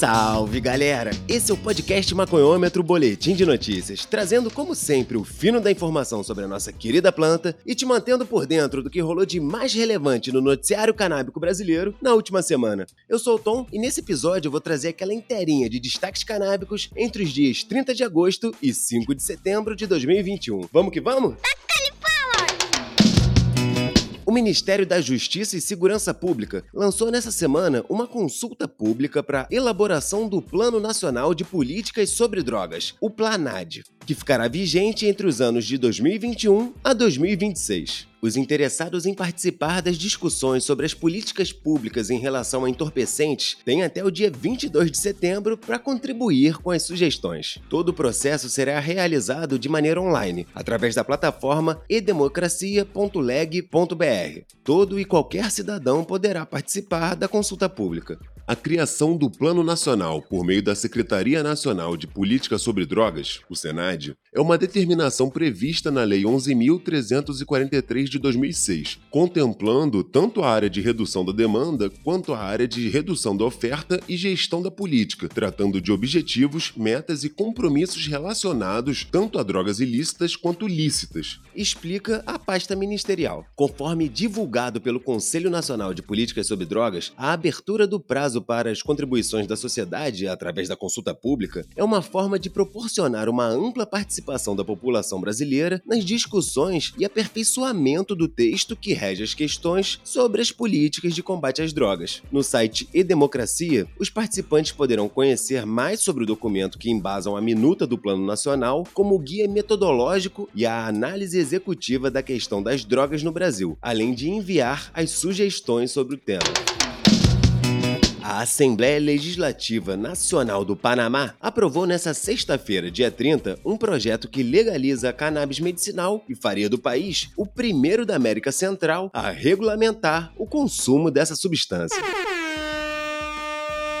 Salve galera! Esse é o podcast Maconhômetro Boletim de Notícias, trazendo como sempre o fino da informação sobre a nossa querida planta e te mantendo por dentro do que rolou de mais relevante no noticiário canábico brasileiro na última semana. Eu sou o Tom e nesse episódio eu vou trazer aquela inteirinha de destaques canábicos entre os dias 30 de agosto e 5 de setembro de 2021. Vamos que vamos? O Ministério da Justiça e Segurança Pública lançou nessa semana uma consulta pública para elaboração do Plano Nacional de Políticas sobre Drogas, o PLANAD, que ficará vigente entre os anos de 2021 a 2026. Os interessados em participar das discussões sobre as políticas públicas em relação a entorpecentes têm até o dia 22 de setembro para contribuir com as sugestões. Todo o processo será realizado de maneira online, através da plataforma edemocracia.leg.br. Todo e qualquer cidadão poderá participar da consulta pública. A criação do Plano Nacional por meio da Secretaria Nacional de Política sobre Drogas, o SENAD, é uma determinação prevista na Lei 11.343 de 2006, contemplando tanto a área de redução da demanda quanto a área de redução da oferta e gestão da política, tratando de objetivos, metas e compromissos relacionados tanto a drogas ilícitas quanto lícitas. Explica a pasta ministerial. Conforme divulgado pelo Conselho Nacional de Políticas sobre Drogas, a abertura do prazo prazo para as contribuições da sociedade através da consulta pública é uma forma de proporcionar uma ampla participação da população brasileira nas discussões e aperfeiçoamento do texto que rege as questões sobre as políticas de combate às drogas. No site E-Democracia, os participantes poderão conhecer mais sobre o documento que embasam a minuta do Plano Nacional como guia metodológico e a análise executiva da questão das drogas no Brasil, além de enviar as sugestões sobre o tema. A Assembleia Legislativa Nacional do Panamá aprovou nesta sexta-feira, dia 30, um projeto que legaliza a cannabis medicinal e faria do país o primeiro da América Central a regulamentar o consumo dessa substância.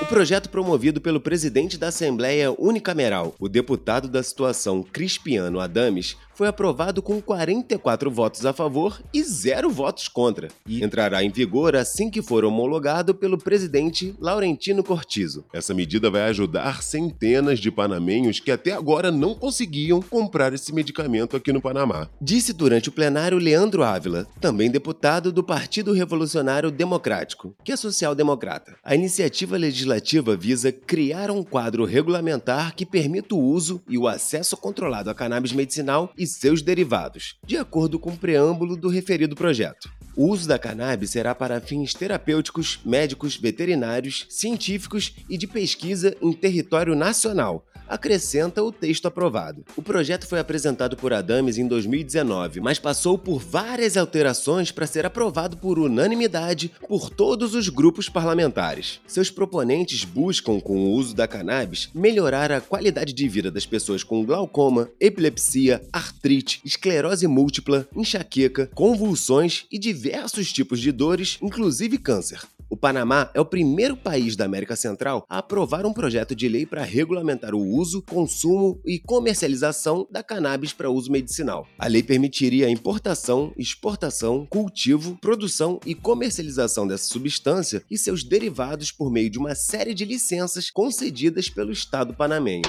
O projeto promovido pelo presidente da Assembleia Unicameral, o deputado da situação Crispiano Adames, foi aprovado com 44 votos a favor e zero votos contra, e entrará em vigor assim que for homologado pelo presidente Laurentino Cortizo. Essa medida vai ajudar centenas de panamenhos que até agora não conseguiam comprar esse medicamento aqui no Panamá. Disse durante o plenário Leandro Ávila, também deputado do Partido Revolucionário Democrático, que é social-democrata. A iniciativa legislativa visa criar um quadro regulamentar que permita o uso e o acesso controlado a cannabis medicinal e seus derivados, de acordo com o preâmbulo do referido projeto. O uso da cannabis será para fins terapêuticos, médicos, veterinários, científicos e de pesquisa em território nacional, acrescenta o texto aprovado. O projeto foi apresentado por Adames em 2019, mas passou por várias alterações para ser aprovado por unanimidade por todos os grupos parlamentares. Seus proponentes buscam, com o uso da cannabis, melhorar a qualidade de vida das pessoas com glaucoma, epilepsia, artrite, esclerose múltipla, enxaqueca, convulsões e diversos tipos de dores, inclusive câncer. O Panamá é o primeiro país da América Central a aprovar um projeto de lei para regulamentar o uso, consumo e comercialização da cannabis para uso medicinal. A lei permitiria a importação, exportação, cultivo, produção e comercialização dessa substância e seus derivados por meio de uma série de licenças concedidas pelo Estado panamenho.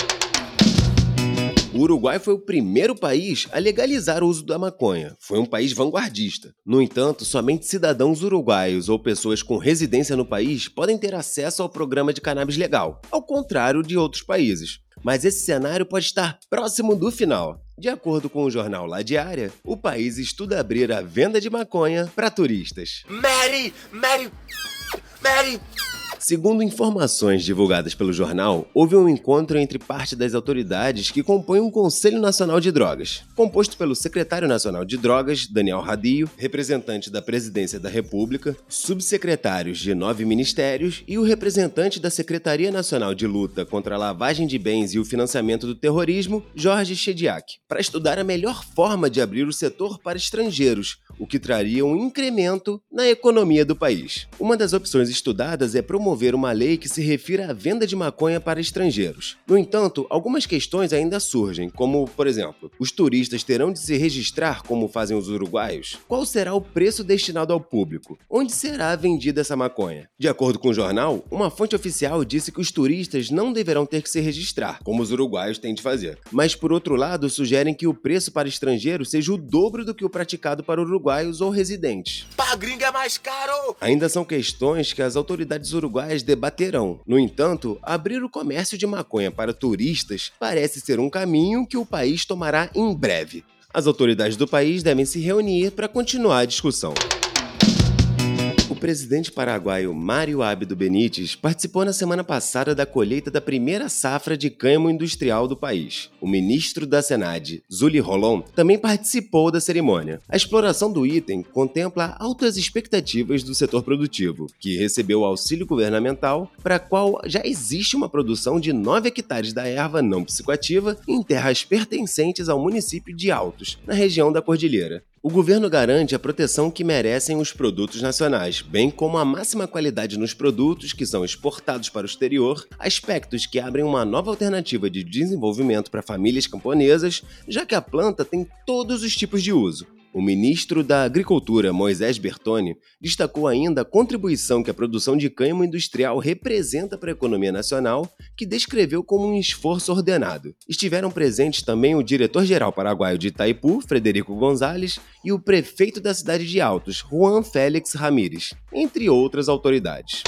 O Uruguai foi o primeiro país a legalizar o uso da maconha. Foi um país vanguardista. No entanto, somente cidadãos uruguaios ou pessoas com residência no país podem ter acesso ao programa de cannabis legal, ao contrário de outros países. Mas esse cenário pode estar próximo do final. De acordo com o jornal La Diária, o país estuda abrir a venda de maconha para turistas. Mary! Mary! Mary! Segundo informações divulgadas pelo jornal, houve um encontro entre parte das autoridades que compõem um Conselho Nacional de Drogas, composto pelo secretário nacional de Drogas, Daniel Radio, representante da Presidência da República, subsecretários de nove ministérios e o representante da Secretaria Nacional de Luta contra a Lavagem de Bens e o Financiamento do Terrorismo, Jorge Chediak, para estudar a melhor forma de abrir o setor para estrangeiros, o que traria um incremento na economia do país. Uma das opções estudadas é promover uma lei que se refira à venda de maconha para estrangeiros. No entanto, algumas questões ainda surgem, como, por exemplo, os turistas terão de se registrar como fazem os uruguaios? Qual será o preço destinado ao público? Onde será vendida essa maconha? De acordo com o jornal, uma fonte oficial disse que os turistas não deverão ter que se registrar, como os uruguaios têm de fazer. Mas, por outro lado, sugerem que o preço para estrangeiros seja o dobro do que o praticado para uruguaios ou residentes. Pra gringa é mais caro! Ainda são questões que as autoridades uruguaias debaterão. No entanto, abrir o comércio de maconha para turistas parece ser um caminho que o país tomará em breve. As autoridades do país devem se reunir para continuar a discussão presidente paraguaio Mário Abdo Benítez participou na semana passada da colheita da primeira safra de cânhamo industrial do país. O ministro da Senad, Zuli Rolon, também participou da cerimônia. A exploração do item contempla altas expectativas do setor produtivo, que recebeu auxílio governamental, para qual já existe uma produção de 9 hectares da erva não psicoativa em terras pertencentes ao município de Altos, na região da Cordilheira. O governo garante a proteção que merecem os produtos nacionais, bem como a máxima qualidade nos produtos que são exportados para o exterior, aspectos que abrem uma nova alternativa de desenvolvimento para famílias camponesas, já que a planta tem todos os tipos de uso, o ministro da Agricultura, Moisés Bertoni, destacou ainda a contribuição que a produção de cânhamo industrial representa para a economia nacional, que descreveu como um esforço ordenado. Estiveram presentes também o diretor-geral paraguaio de Itaipu, Frederico Gonzalez, e o prefeito da cidade de Altos, Juan Félix Ramírez, entre outras autoridades.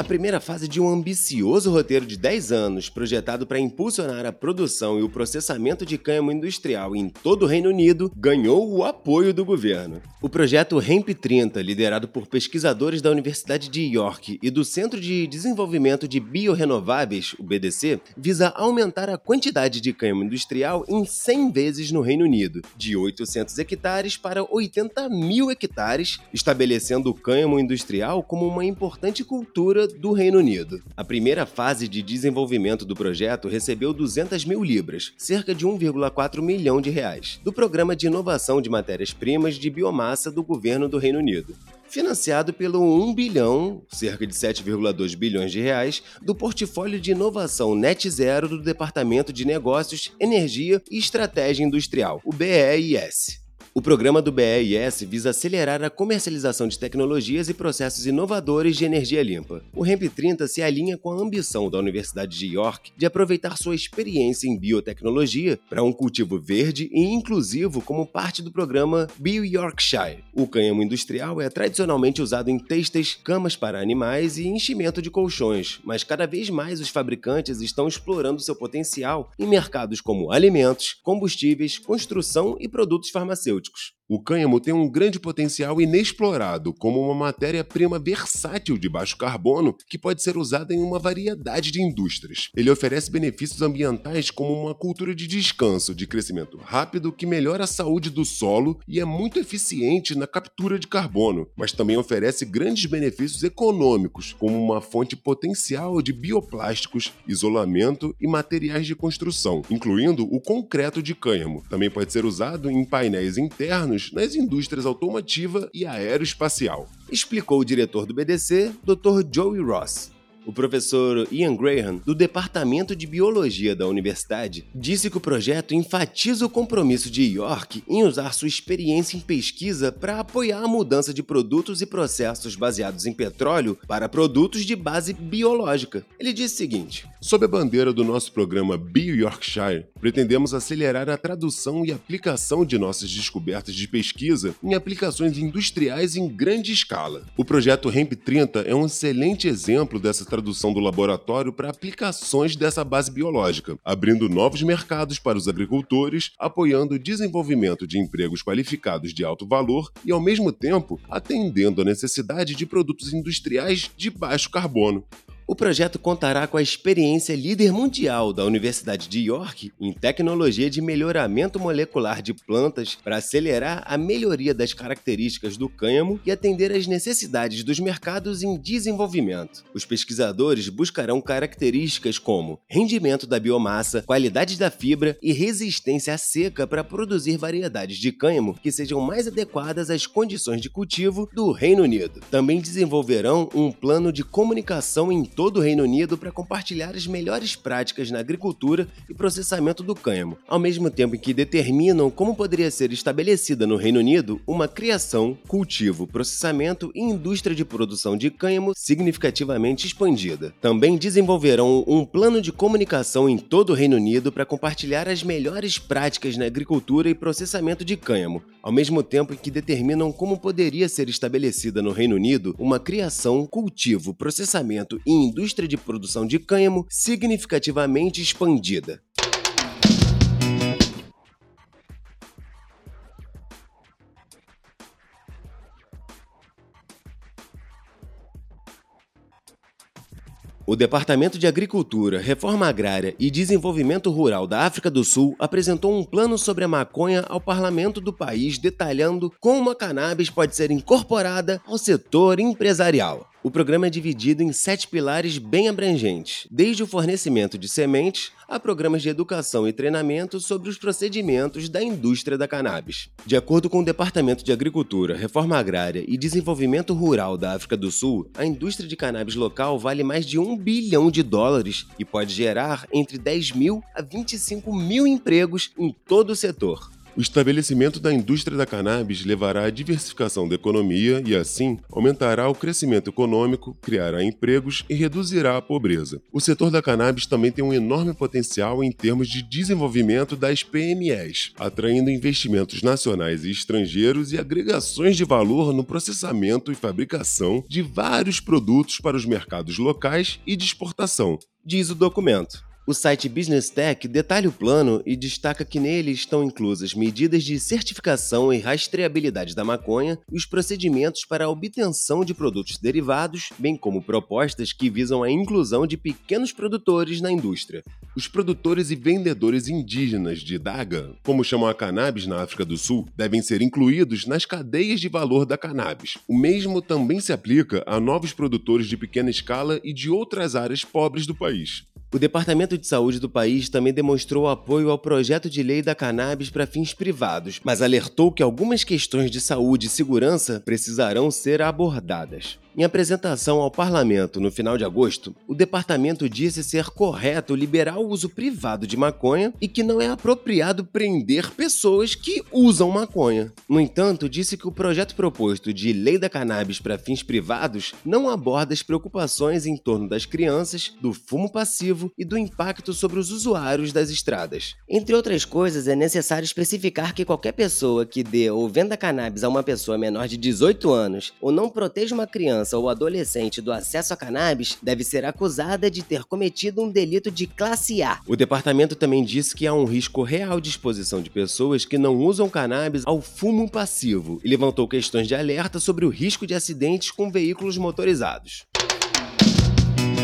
A primeira fase de um ambicioso roteiro de 10 anos, projetado para impulsionar a produção e o processamento de cânhamo industrial em todo o Reino Unido, ganhou o apoio do governo. O projeto HEMP 30, liderado por pesquisadores da Universidade de York e do Centro de Desenvolvimento de Biorenováveis, o BDC, visa aumentar a quantidade de cânhamo industrial em 100 vezes no Reino Unido, de 800 hectares para 80 mil hectares, estabelecendo o cânhamo industrial como uma importante cultura do Reino Unido. A primeira fase de desenvolvimento do projeto recebeu 200 mil libras, cerca de 1,4 milhão de reais, do Programa de Inovação de Matérias-Primas de Biomassa do Governo do Reino Unido financiado pelo 1 bilhão, cerca de 7,2 bilhões de reais, do portfólio de inovação Net Zero do Departamento de Negócios, Energia e Estratégia Industrial, o BEIS. O programa do BEIS visa acelerar a comercialização de tecnologias e processos inovadores de energia limpa. O REMP 30 se alinha com a ambição da Universidade de York de aproveitar sua experiência em biotecnologia para um cultivo verde e inclusivo como parte do programa Bio Yorkshire. O cânhamo industrial é tradicionalmente usado em têxteis, camas para animais e enchimento de colchões, mas cada vez mais os fabricantes estão explorando seu potencial em mercados como alimentos, combustíveis, construção e produtos farmacêuticos farmacêuticos. O cânhamo tem um grande potencial inexplorado como uma matéria-prima versátil de baixo carbono que pode ser usada em uma variedade de indústrias. Ele oferece benefícios ambientais como uma cultura de descanso, de crescimento rápido que melhora a saúde do solo e é muito eficiente na captura de carbono, mas também oferece grandes benefícios econômicos, como uma fonte potencial de bioplásticos, isolamento e materiais de construção, incluindo o concreto de cânhamo. Também pode ser usado em painéis internos nas indústrias automotiva e aeroespacial, explicou o diretor do BDC, Dr. Joey Ross. O professor Ian Graham, do Departamento de Biologia da universidade, disse que o projeto enfatiza o compromisso de York em usar sua experiência em pesquisa para apoiar a mudança de produtos e processos baseados em petróleo para produtos de base biológica. Ele disse o seguinte: Sob a bandeira do nosso programa Bio Yorkshire, pretendemos acelerar a tradução e aplicação de nossas descobertas de pesquisa em aplicações industriais em grande escala. O projeto REMP 30 é um excelente exemplo dessa tradução do laboratório para aplicações dessa base biológica, abrindo novos mercados para os agricultores, apoiando o desenvolvimento de empregos qualificados de alto valor e, ao mesmo tempo, atendendo à necessidade de produtos industriais de baixo carbono. O projeto contará com a experiência líder mundial da Universidade de York em tecnologia de melhoramento molecular de plantas para acelerar a melhoria das características do cânhamo e atender às necessidades dos mercados em desenvolvimento. Os pesquisadores buscarão características como rendimento da biomassa, qualidade da fibra e resistência à seca para produzir variedades de cânhamo que sejam mais adequadas às condições de cultivo do Reino Unido. Também desenvolverão um plano de comunicação em todo o Reino Unido para compartilhar as melhores práticas na agricultura e processamento do cânhamo, ao mesmo tempo em que determinam como poderia ser estabelecida no Reino Unido uma criação, cultivo, processamento e indústria de produção de cânhamo significativamente expandida. Também desenvolverão um plano de comunicação em todo o Reino Unido para compartilhar as melhores práticas na agricultura e processamento de cânhamo, ao mesmo tempo em que determinam como poderia ser estabelecida no Reino Unido uma criação, cultivo, processamento e indústria de produção de cânhamo significativamente expandida. O Departamento de Agricultura, Reforma Agrária e Desenvolvimento Rural da África do Sul apresentou um plano sobre a maconha ao parlamento do país, detalhando como a cannabis pode ser incorporada ao setor empresarial. O programa é dividido em sete pilares bem abrangentes, desde o fornecimento de sementes a programas de educação e treinamento sobre os procedimentos da indústria da cannabis. De acordo com o Departamento de Agricultura, Reforma Agrária e Desenvolvimento Rural da África do Sul, a indústria de cannabis local vale mais de um bilhão de dólares e pode gerar entre 10 mil a 25 mil empregos em todo o setor. O estabelecimento da indústria da cannabis levará à diversificação da economia e, assim, aumentará o crescimento econômico, criará empregos e reduzirá a pobreza. O setor da cannabis também tem um enorme potencial em termos de desenvolvimento das PMEs, atraindo investimentos nacionais e estrangeiros e agregações de valor no processamento e fabricação de vários produtos para os mercados locais e de exportação, diz o documento. O site Business Tech detalha o plano e destaca que nele estão inclusas medidas de certificação e rastreabilidade da maconha e os procedimentos para a obtenção de produtos derivados, bem como propostas que visam a inclusão de pequenos produtores na indústria. Os produtores e vendedores indígenas de Daga, como chamam a cannabis na África do Sul, devem ser incluídos nas cadeias de valor da cannabis. O mesmo também se aplica a novos produtores de pequena escala e de outras áreas pobres do país. O Departamento de Saúde do país também demonstrou apoio ao projeto de lei da cannabis para fins privados, mas alertou que algumas questões de saúde e segurança precisarão ser abordadas. Em apresentação ao parlamento no final de agosto, o departamento disse ser correto liberar o uso privado de maconha e que não é apropriado prender pessoas que usam maconha. No entanto, disse que o projeto proposto de lei da cannabis para fins privados não aborda as preocupações em torno das crianças, do fumo passivo e do impacto sobre os usuários das estradas. Entre outras coisas, é necessário especificar que qualquer pessoa que dê ou venda cannabis a uma pessoa menor de 18 anos ou não proteja uma criança criança ou adolescente do acesso a cannabis deve ser acusada de ter cometido um delito de classe A. O departamento também disse que há um risco real de exposição de pessoas que não usam cannabis ao fumo passivo e levantou questões de alerta sobre o risco de acidentes com veículos motorizados.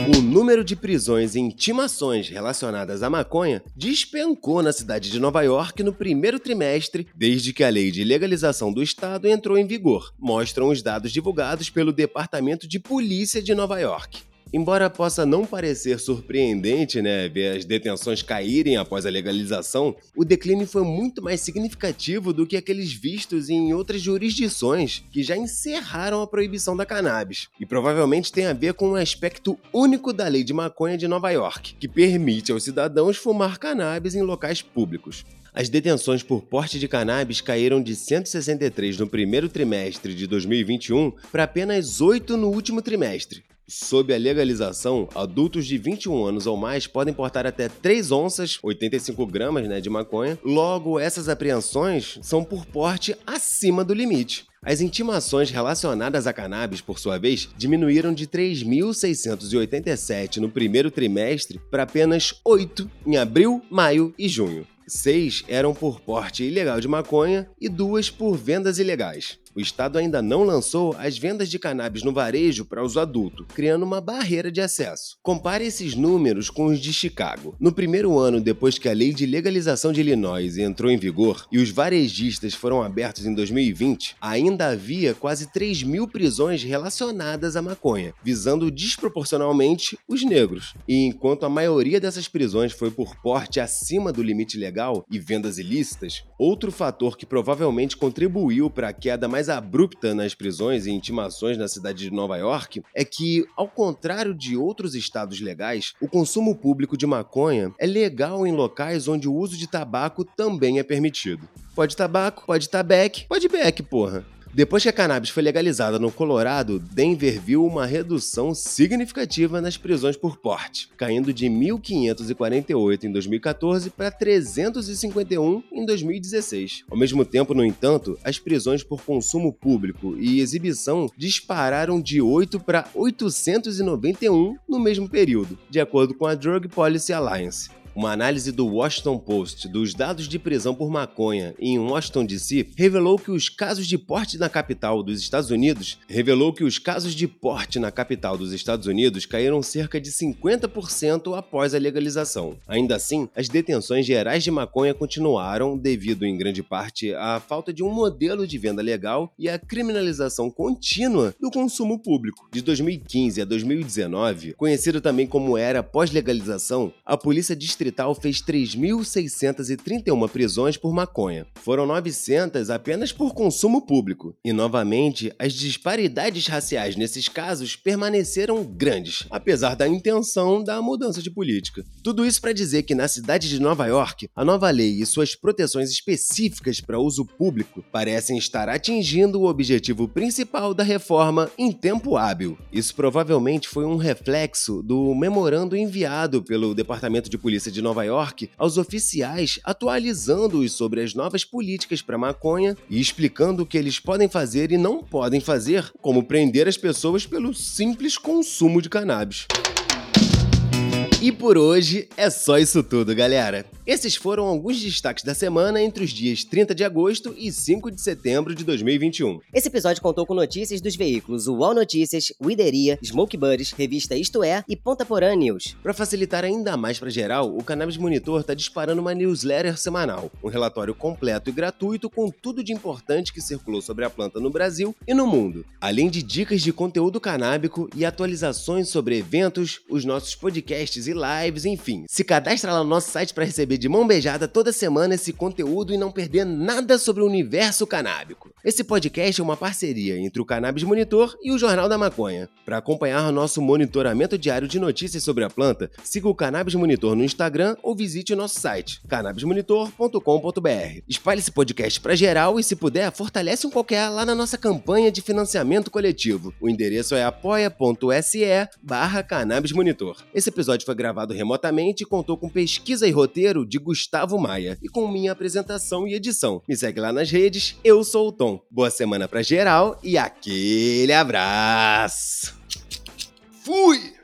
O número de prisões e intimações relacionadas à maconha despencou na cidade de Nova York no primeiro trimestre, desde que a lei de legalização do estado entrou em vigor, mostram os dados divulgados pelo Departamento de Polícia de Nova York. Embora possa não parecer surpreendente, né, ver as detenções caírem após a legalização, o declínio foi muito mais significativo do que aqueles vistos em outras jurisdições que já encerraram a proibição da cannabis. E provavelmente tem a ver com um aspecto único da lei de maconha de Nova York, que permite aos cidadãos fumar cannabis em locais públicos. As detenções por porte de cannabis caíram de 163 no primeiro trimestre de 2021 para apenas 8 no último trimestre. Sob a legalização, adultos de 21 anos ou mais podem portar até 3 onças, 85 gramas né, de maconha. Logo, essas apreensões são por porte acima do limite. As intimações relacionadas a cannabis, por sua vez, diminuíram de 3.687 no primeiro trimestre para apenas 8 em abril, maio e junho. Seis eram por porte ilegal de maconha e duas por vendas ilegais. O estado ainda não lançou as vendas de cannabis no varejo para uso adulto, criando uma barreira de acesso. Compare esses números com os de Chicago. No primeiro ano depois que a lei de legalização de Illinois entrou em vigor e os varejistas foram abertos em 2020, ainda havia quase 3 mil prisões relacionadas à maconha, visando desproporcionalmente os negros. E enquanto a maioria dessas prisões foi por porte acima do limite legal e vendas ilícitas, outro fator que provavelmente contribuiu para a queda mais abrupta nas prisões e intimações na cidade de Nova York é que, ao contrário de outros estados legais, o consumo público de maconha é legal em locais onde o uso de tabaco também é permitido. Pode tabaco, pode tabac, pode beck, porra. Depois que a cannabis foi legalizada no Colorado, Denver viu uma redução significativa nas prisões por porte, caindo de 1.548 em 2014 para 351 em 2016. Ao mesmo tempo, no entanto, as prisões por consumo público e exibição dispararam de 8 para 891 no mesmo período, de acordo com a Drug Policy Alliance. Uma análise do Washington Post dos dados de prisão por maconha em Washington DC revelou que os casos de porte na capital dos Estados Unidos revelou que os casos de porte na capital dos Estados Unidos caíram cerca de 50% após a legalização. Ainda assim, as detenções gerais de maconha continuaram devido em grande parte à falta de um modelo de venda legal e à criminalização contínua do consumo público. De 2015 a 2019, conhecido também como era pós-legalização, a polícia distrital Distrital fez 3.631 prisões por maconha. Foram 900 apenas por consumo público. E novamente, as disparidades raciais nesses casos permaneceram grandes, apesar da intenção da mudança de política. Tudo isso para dizer que na cidade de Nova York, a nova lei e suas proteções específicas para uso público parecem estar atingindo o objetivo principal da reforma em tempo hábil. Isso provavelmente foi um reflexo do memorando enviado pelo Departamento de Polícia de Nova York aos oficiais, atualizando-os sobre as novas políticas para maconha e explicando o que eles podem fazer e não podem fazer, como prender as pessoas pelo simples consumo de cannabis. E por hoje é só isso tudo, galera. Esses foram alguns destaques da semana entre os dias 30 de agosto e 5 de setembro de 2021. Esse episódio contou com notícias dos veículos UOL Notícias, Wideria, Smoke Buddies, Revista Isto É e Ponta Porã News. Para facilitar ainda mais para geral, o Cannabis Monitor está disparando uma newsletter semanal, um relatório completo e gratuito com tudo de importante que circulou sobre a planta no Brasil e no mundo, além de dicas de conteúdo canábico e atualizações sobre eventos, os nossos podcasts e lives, enfim. Se cadastra lá no nosso site para receber de mão beijada toda semana esse conteúdo e não perder nada sobre o universo canábico. Esse podcast é uma parceria entre o Cannabis Monitor e o Jornal da Maconha. Para acompanhar nosso monitoramento diário de notícias sobre a planta, siga o Cannabis Monitor no Instagram ou visite o nosso site, cannabismonitor.com.br. Espalhe esse podcast para geral e, se puder, fortalece um qualquer lá na nossa campanha de financiamento coletivo. O endereço é apoia.se barra. Esse episódio foi gravado remotamente e contou com pesquisa e roteiro de Gustavo Maia e com minha apresentação e edição. Me segue lá nas redes, eu sou o Tom. Boa semana pra geral e aquele abraço! Fui!